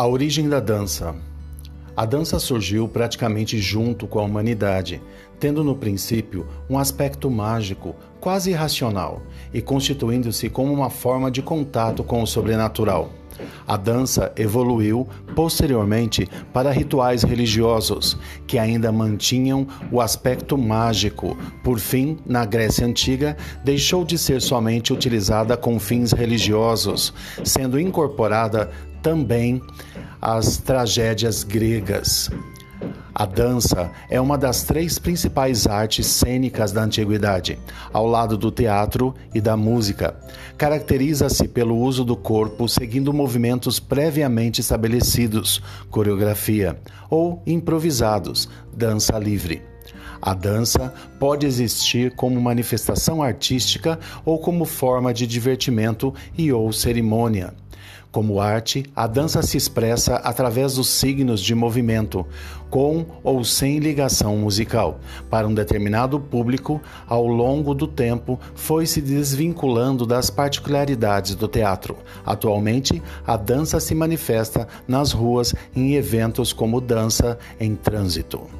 A origem da dança. A dança surgiu praticamente junto com a humanidade, tendo no princípio um aspecto mágico, quase irracional, e constituindo-se como uma forma de contato com o sobrenatural. A dança evoluiu posteriormente para rituais religiosos, que ainda mantinham o aspecto mágico. Por fim, na Grécia Antiga, deixou de ser somente utilizada com fins religiosos, sendo incorporada também às tragédias gregas. A dança é uma das três principais artes cênicas da antiguidade, ao lado do teatro e da música. Caracteriza-se pelo uso do corpo seguindo movimentos previamente estabelecidos, coreografia, ou improvisados, dança livre. A dança pode existir como manifestação artística ou como forma de divertimento e ou cerimônia. Como arte, a dança se expressa através dos signos de movimento, com ou sem ligação musical. Para um determinado público, ao longo do tempo, foi se desvinculando das particularidades do teatro. Atualmente, a dança se manifesta nas ruas em eventos como dança em trânsito.